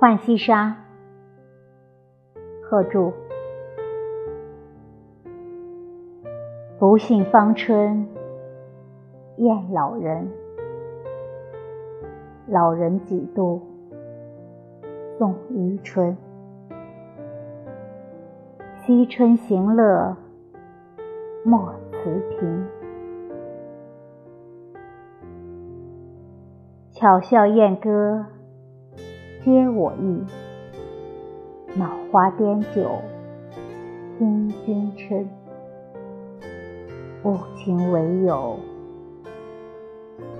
浣溪沙，贺铸。不信芳春厌老人，老人几度送余春。惜春行乐莫辞频，巧笑燕歌。皆我意，脑花颠酒，听君嗔。无情唯有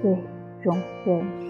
醉中人。